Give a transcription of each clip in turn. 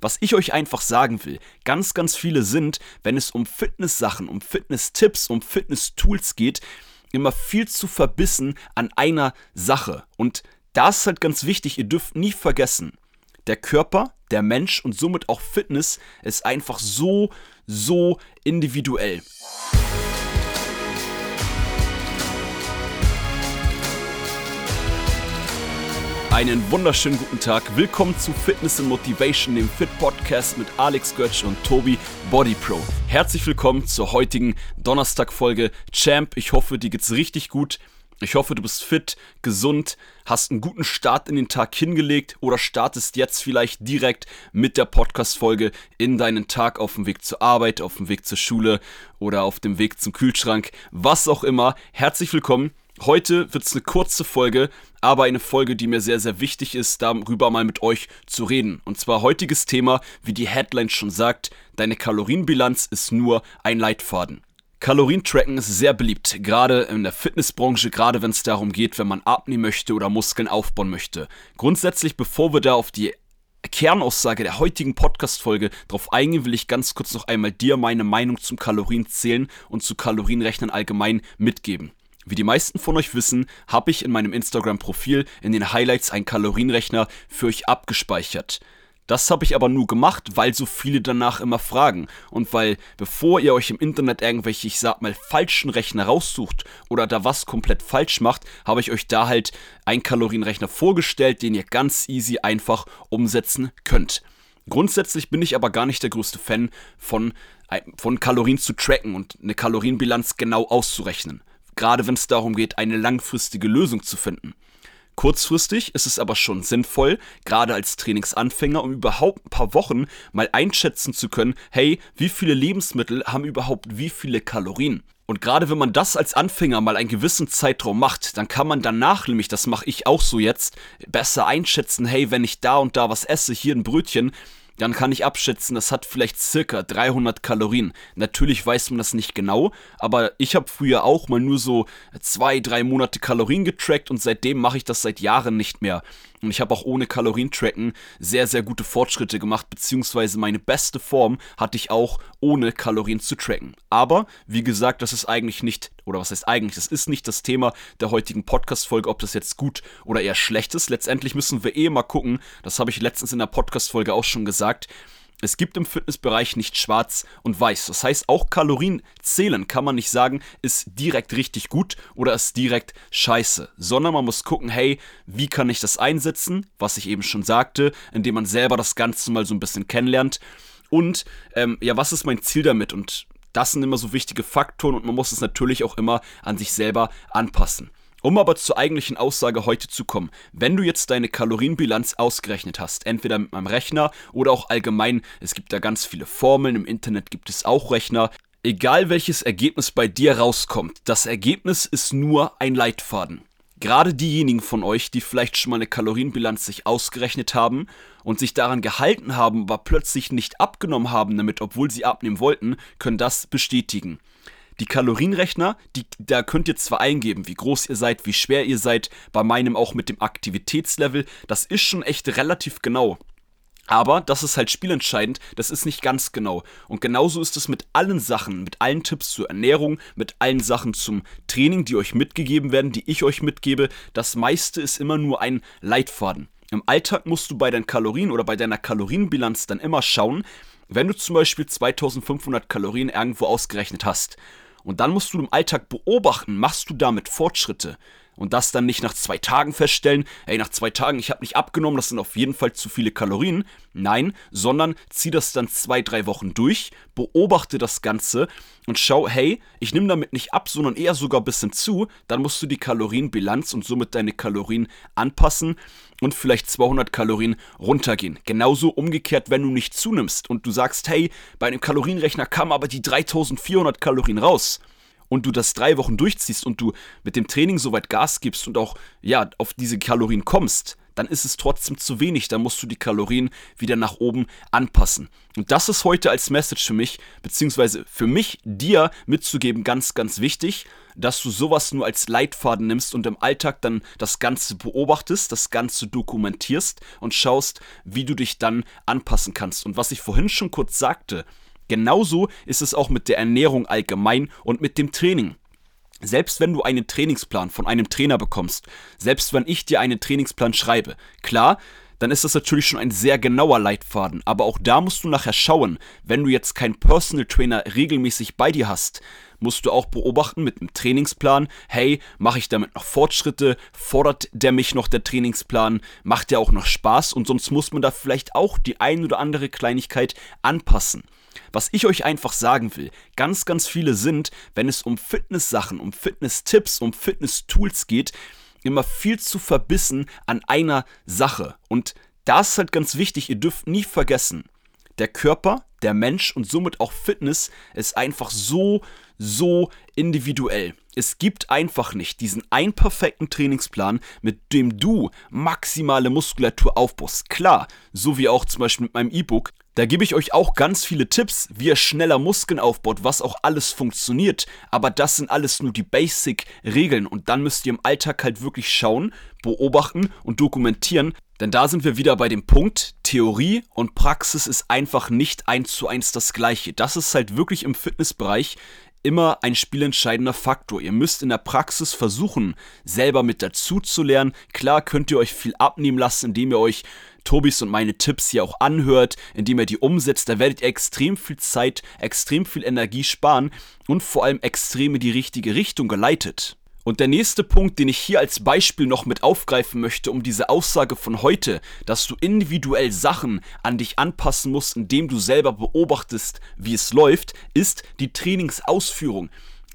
Was ich euch einfach sagen will, ganz, ganz viele sind, wenn es um Fitness-Sachen, um Fitness-Tipps, um Fitness-Tools geht, immer viel zu verbissen an einer Sache. Und das ist halt ganz wichtig, ihr dürft nie vergessen, der Körper, der Mensch und somit auch Fitness ist einfach so, so individuell. Einen wunderschönen guten Tag. Willkommen zu Fitness and Motivation, dem Fit Podcast mit Alex Götsch und Tobi Body Pro. Herzlich willkommen zur heutigen Donnerstag-Folge. Champ, ich hoffe, dir geht's richtig gut. Ich hoffe, du bist fit, gesund, hast einen guten Start in den Tag hingelegt oder startest jetzt vielleicht direkt mit der Podcast-Folge in deinen Tag auf dem Weg zur Arbeit, auf dem Weg zur Schule oder auf dem Weg zum Kühlschrank, was auch immer. Herzlich willkommen. Heute wird es eine kurze Folge, aber eine Folge, die mir sehr, sehr wichtig ist, darüber mal mit euch zu reden. Und zwar heutiges Thema, wie die Headline schon sagt, deine Kalorienbilanz ist nur ein Leitfaden. Kalorientracken ist sehr beliebt, gerade in der Fitnessbranche, gerade wenn es darum geht, wenn man abnehmen möchte oder Muskeln aufbauen möchte. Grundsätzlich, bevor wir da auf die Kernaussage der heutigen Podcast-Folge drauf eingehen, will ich ganz kurz noch einmal dir meine Meinung zum Kalorienzählen und zu Kalorienrechnen allgemein mitgeben. Wie die meisten von euch wissen, habe ich in meinem Instagram-Profil in den Highlights einen Kalorienrechner für euch abgespeichert. Das habe ich aber nur gemacht, weil so viele danach immer fragen und weil, bevor ihr euch im Internet irgendwelche, ich sag mal, falschen Rechner raussucht oder da was komplett falsch macht, habe ich euch da halt einen Kalorienrechner vorgestellt, den ihr ganz easy einfach umsetzen könnt. Grundsätzlich bin ich aber gar nicht der größte Fan von, von Kalorien zu tracken und eine Kalorienbilanz genau auszurechnen gerade wenn es darum geht, eine langfristige Lösung zu finden. Kurzfristig ist es aber schon sinnvoll, gerade als Trainingsanfänger, um überhaupt ein paar Wochen mal einschätzen zu können, hey, wie viele Lebensmittel haben überhaupt wie viele Kalorien? Und gerade wenn man das als Anfänger mal einen gewissen Zeitraum macht, dann kann man danach, nämlich das mache ich auch so jetzt, besser einschätzen, hey, wenn ich da und da was esse, hier ein Brötchen, dann kann ich abschätzen, das hat vielleicht circa 300 Kalorien. Natürlich weiß man das nicht genau, aber ich habe früher auch mal nur so zwei, drei Monate Kalorien getrackt und seitdem mache ich das seit Jahren nicht mehr. Und ich habe auch ohne Kalorientracken sehr, sehr gute Fortschritte gemacht, beziehungsweise meine beste Form hatte ich auch ohne Kalorien zu tracken. Aber, wie gesagt, das ist eigentlich nicht, oder was heißt eigentlich, das ist nicht das Thema der heutigen Podcast-Folge, ob das jetzt gut oder eher schlecht ist. Letztendlich müssen wir eh mal gucken, das habe ich letztens in der Podcast-Folge auch schon gesagt, es gibt im Fitnessbereich nicht schwarz und weiß. Das heißt, auch Kalorien zählen kann man nicht sagen, ist direkt richtig gut oder ist direkt scheiße, sondern man muss gucken, hey, wie kann ich das einsetzen, was ich eben schon sagte, indem man selber das Ganze mal so ein bisschen kennenlernt. Und ähm, ja, was ist mein Ziel damit? Und das sind immer so wichtige Faktoren und man muss es natürlich auch immer an sich selber anpassen. Um aber zur eigentlichen Aussage heute zu kommen, wenn du jetzt deine Kalorienbilanz ausgerechnet hast, entweder mit meinem Rechner oder auch allgemein, es gibt da ganz viele Formeln, im Internet gibt es auch Rechner, egal welches Ergebnis bei dir rauskommt, das Ergebnis ist nur ein Leitfaden. Gerade diejenigen von euch, die vielleicht schon mal eine Kalorienbilanz sich ausgerechnet haben und sich daran gehalten haben, aber plötzlich nicht abgenommen haben damit, obwohl sie abnehmen wollten, können das bestätigen. Die Kalorienrechner, die, da könnt ihr zwar eingeben, wie groß ihr seid, wie schwer ihr seid, bei meinem auch mit dem Aktivitätslevel, das ist schon echt relativ genau. Aber das ist halt spielentscheidend, das ist nicht ganz genau. Und genauso ist es mit allen Sachen, mit allen Tipps zur Ernährung, mit allen Sachen zum Training, die euch mitgegeben werden, die ich euch mitgebe. Das meiste ist immer nur ein Leitfaden. Im Alltag musst du bei deinen Kalorien oder bei deiner Kalorienbilanz dann immer schauen, wenn du zum Beispiel 2500 Kalorien irgendwo ausgerechnet hast und dann musst du im Alltag beobachten, machst du damit Fortschritte? Und das dann nicht nach zwei Tagen feststellen, hey, nach zwei Tagen, ich habe nicht abgenommen, das sind auf jeden Fall zu viele Kalorien. Nein, sondern zieh das dann zwei, drei Wochen durch, beobachte das Ganze und schau, hey, ich nehme damit nicht ab, sondern eher sogar ein bisschen zu. Dann musst du die Kalorienbilanz und somit deine Kalorien anpassen und vielleicht 200 Kalorien runtergehen. Genauso umgekehrt, wenn du nicht zunimmst und du sagst, hey, bei einem Kalorienrechner kamen aber die 3400 Kalorien raus und du das drei Wochen durchziehst und du mit dem Training soweit Gas gibst und auch ja auf diese Kalorien kommst, dann ist es trotzdem zu wenig. Dann musst du die Kalorien wieder nach oben anpassen. Und das ist heute als Message für mich, beziehungsweise für mich dir mitzugeben, ganz, ganz wichtig, dass du sowas nur als Leitfaden nimmst und im Alltag dann das Ganze beobachtest, das Ganze dokumentierst und schaust, wie du dich dann anpassen kannst. Und was ich vorhin schon kurz sagte, genauso ist es auch mit der Ernährung allgemein und mit dem Training. Selbst wenn du einen Trainingsplan von einem Trainer bekommst, selbst wenn ich dir einen Trainingsplan schreibe, klar, dann ist das natürlich schon ein sehr genauer Leitfaden. Aber auch da musst du nachher schauen, wenn du jetzt keinen Personal Trainer regelmäßig bei dir hast, musst du auch beobachten mit einem Trainingsplan, hey, mache ich damit noch Fortschritte, fordert der mich noch der Trainingsplan, macht der auch noch Spaß? Und sonst muss man da vielleicht auch die ein oder andere Kleinigkeit anpassen. Was ich euch einfach sagen will, ganz, ganz viele sind, wenn es um Fitness-Sachen, um Fitness-Tipps, um Fitness-Tools geht, immer viel zu verbissen an einer Sache. Und das ist halt ganz wichtig, ihr dürft nie vergessen, der Körper, der Mensch und somit auch Fitness ist einfach so, so individuell. Es gibt einfach nicht diesen einen perfekten Trainingsplan, mit dem du maximale Muskulatur aufbaust. Klar, so wie auch zum Beispiel mit meinem E-Book. Da gebe ich euch auch ganz viele Tipps, wie ihr schneller Muskeln aufbaut, was auch alles funktioniert. Aber das sind alles nur die Basic-Regeln und dann müsst ihr im Alltag halt wirklich schauen, beobachten und dokumentieren. Denn da sind wir wieder bei dem Punkt, Theorie und Praxis ist einfach nicht eins zu eins das gleiche. Das ist halt wirklich im Fitnessbereich immer ein spielentscheidender Faktor. Ihr müsst in der Praxis versuchen, selber mit dazu zu lernen. Klar könnt ihr euch viel abnehmen lassen, indem ihr euch Tobis und meine Tipps hier auch anhört, indem ihr die umsetzt. Da werdet ihr extrem viel Zeit, extrem viel Energie sparen und vor allem extrem in die richtige Richtung geleitet. Und der nächste Punkt, den ich hier als Beispiel noch mit aufgreifen möchte, um diese Aussage von heute, dass du individuell Sachen an dich anpassen musst, indem du selber beobachtest, wie es läuft, ist die Trainingsausführung.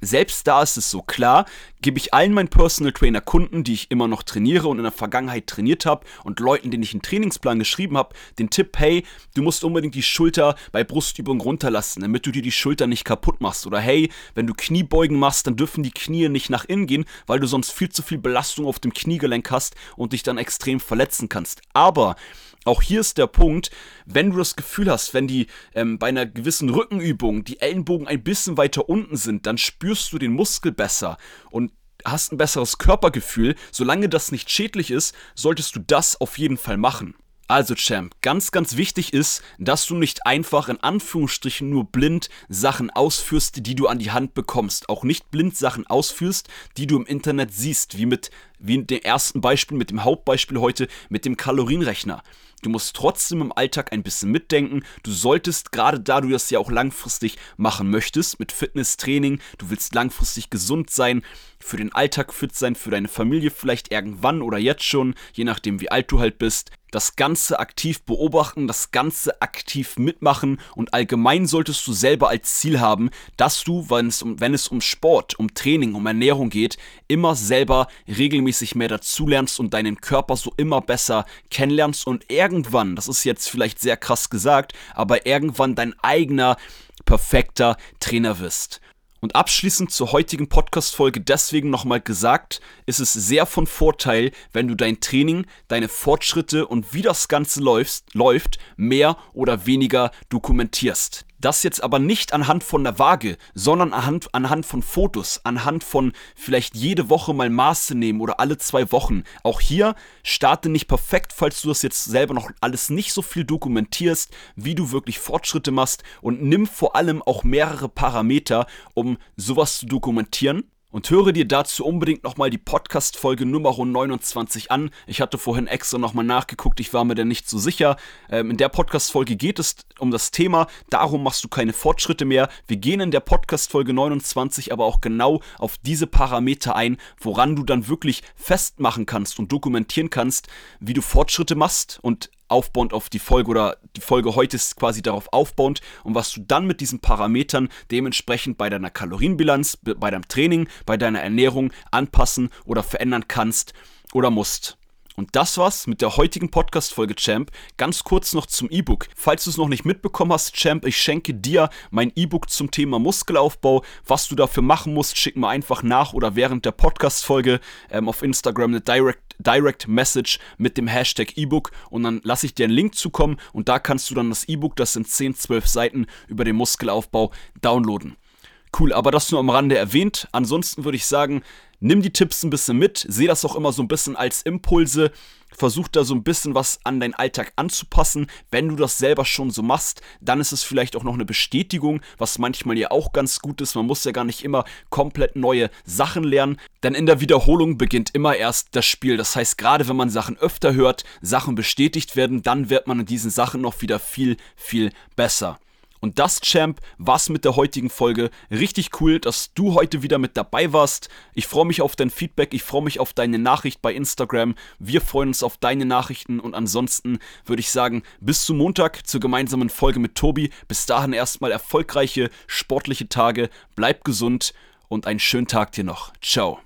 Selbst da ist es so klar, gebe ich allen meinen Personal Trainer Kunden, die ich immer noch trainiere und in der Vergangenheit trainiert habe und Leuten, denen ich einen Trainingsplan geschrieben habe, den Tipp, hey, du musst unbedingt die Schulter bei Brustübungen runterlassen, damit du dir die Schulter nicht kaputt machst. Oder hey, wenn du Kniebeugen machst, dann dürfen die Knie nicht nach innen gehen, weil du sonst viel zu viel Belastung auf dem Kniegelenk hast und dich dann extrem verletzen kannst. Aber auch hier ist der Punkt, wenn du das Gefühl hast, wenn die ähm, bei einer gewissen Rückenübung die Ellenbogen ein bisschen weiter unten sind, dann spürst du den Muskel besser und hast ein besseres Körpergefühl. Solange das nicht schädlich ist, solltest du das auf jeden Fall machen. Also Champ, ganz, ganz wichtig ist, dass du nicht einfach in Anführungsstrichen nur blind Sachen ausführst, die du an die Hand bekommst. Auch nicht blind Sachen ausführst, die du im Internet siehst, wie mit, wie in dem ersten Beispiel, mit dem Hauptbeispiel heute, mit dem Kalorienrechner. Du musst trotzdem im Alltag ein bisschen mitdenken. Du solltest, gerade da du das ja auch langfristig machen möchtest, mit Fitnesstraining, du willst langfristig gesund sein, für den Alltag fit sein, für deine Familie vielleicht irgendwann oder jetzt schon, je nachdem wie alt du halt bist. Das Ganze aktiv beobachten, das Ganze aktiv mitmachen und allgemein solltest du selber als Ziel haben, dass du, wenn es um, wenn es um Sport, um Training, um Ernährung geht, immer selber regelmäßig mehr dazulernst und deinen Körper so immer besser kennenlernst und irgendwann, das ist jetzt vielleicht sehr krass gesagt, aber irgendwann dein eigener perfekter Trainer wirst. Und abschließend zur heutigen Podcast-Folge deswegen nochmal gesagt, ist es sehr von Vorteil, wenn du dein Training, deine Fortschritte und wie das Ganze läuft, läuft mehr oder weniger dokumentierst. Das jetzt aber nicht anhand von der Waage, sondern anhand, anhand von Fotos, anhand von vielleicht jede Woche mal Maße nehmen oder alle zwei Wochen. Auch hier starte nicht perfekt, falls du das jetzt selber noch alles nicht so viel dokumentierst, wie du wirklich Fortschritte machst und nimm vor allem auch mehrere Parameter, um sowas zu dokumentieren und höre dir dazu unbedingt nochmal die Podcast-Folge Nummer 29 an. Ich hatte vorhin extra nochmal nachgeguckt, ich war mir da nicht so sicher. Ähm, in der Podcast-Folge geht es um das Thema, darum machst du keine Fortschritte mehr. Wir gehen in der Podcast-Folge 29 aber auch genau auf diese Parameter ein, woran du dann wirklich festmachen kannst und dokumentieren kannst, wie du Fortschritte machst und aufbauend auf die Folge oder die Folge heute ist quasi darauf aufbauend und was du dann mit diesen Parametern dementsprechend bei deiner Kalorienbilanz, bei deinem Training, bei deiner Ernährung anpassen oder verändern kannst oder musst. Und das war's mit der heutigen Podcast-Folge, Champ. Ganz kurz noch zum E-Book. Falls du es noch nicht mitbekommen hast, Champ, ich schenke dir mein E-Book zum Thema Muskelaufbau. Was du dafür machen musst, schick mir einfach nach oder während der Podcast-Folge ähm, auf Instagram eine Direct, Direct Message mit dem Hashtag E-Book und dann lasse ich dir einen Link zukommen und da kannst du dann das E-Book, das sind 10, 12 Seiten über den Muskelaufbau, downloaden. Cool, aber das nur am Rande erwähnt. Ansonsten würde ich sagen, nimm die Tipps ein bisschen mit, sehe das auch immer so ein bisschen als Impulse, versuch da so ein bisschen was an deinen Alltag anzupassen. Wenn du das selber schon so machst, dann ist es vielleicht auch noch eine Bestätigung, was manchmal ja auch ganz gut ist. Man muss ja gar nicht immer komplett neue Sachen lernen, denn in der Wiederholung beginnt immer erst das Spiel. Das heißt, gerade wenn man Sachen öfter hört, Sachen bestätigt werden, dann wird man in diesen Sachen noch wieder viel, viel besser. Und das, Champ, war's mit der heutigen Folge. Richtig cool, dass du heute wieder mit dabei warst. Ich freue mich auf dein Feedback, ich freue mich auf deine Nachricht bei Instagram. Wir freuen uns auf deine Nachrichten und ansonsten würde ich sagen, bis zum Montag zur gemeinsamen Folge mit Tobi. Bis dahin erstmal erfolgreiche sportliche Tage. Bleib gesund und einen schönen Tag dir noch. Ciao.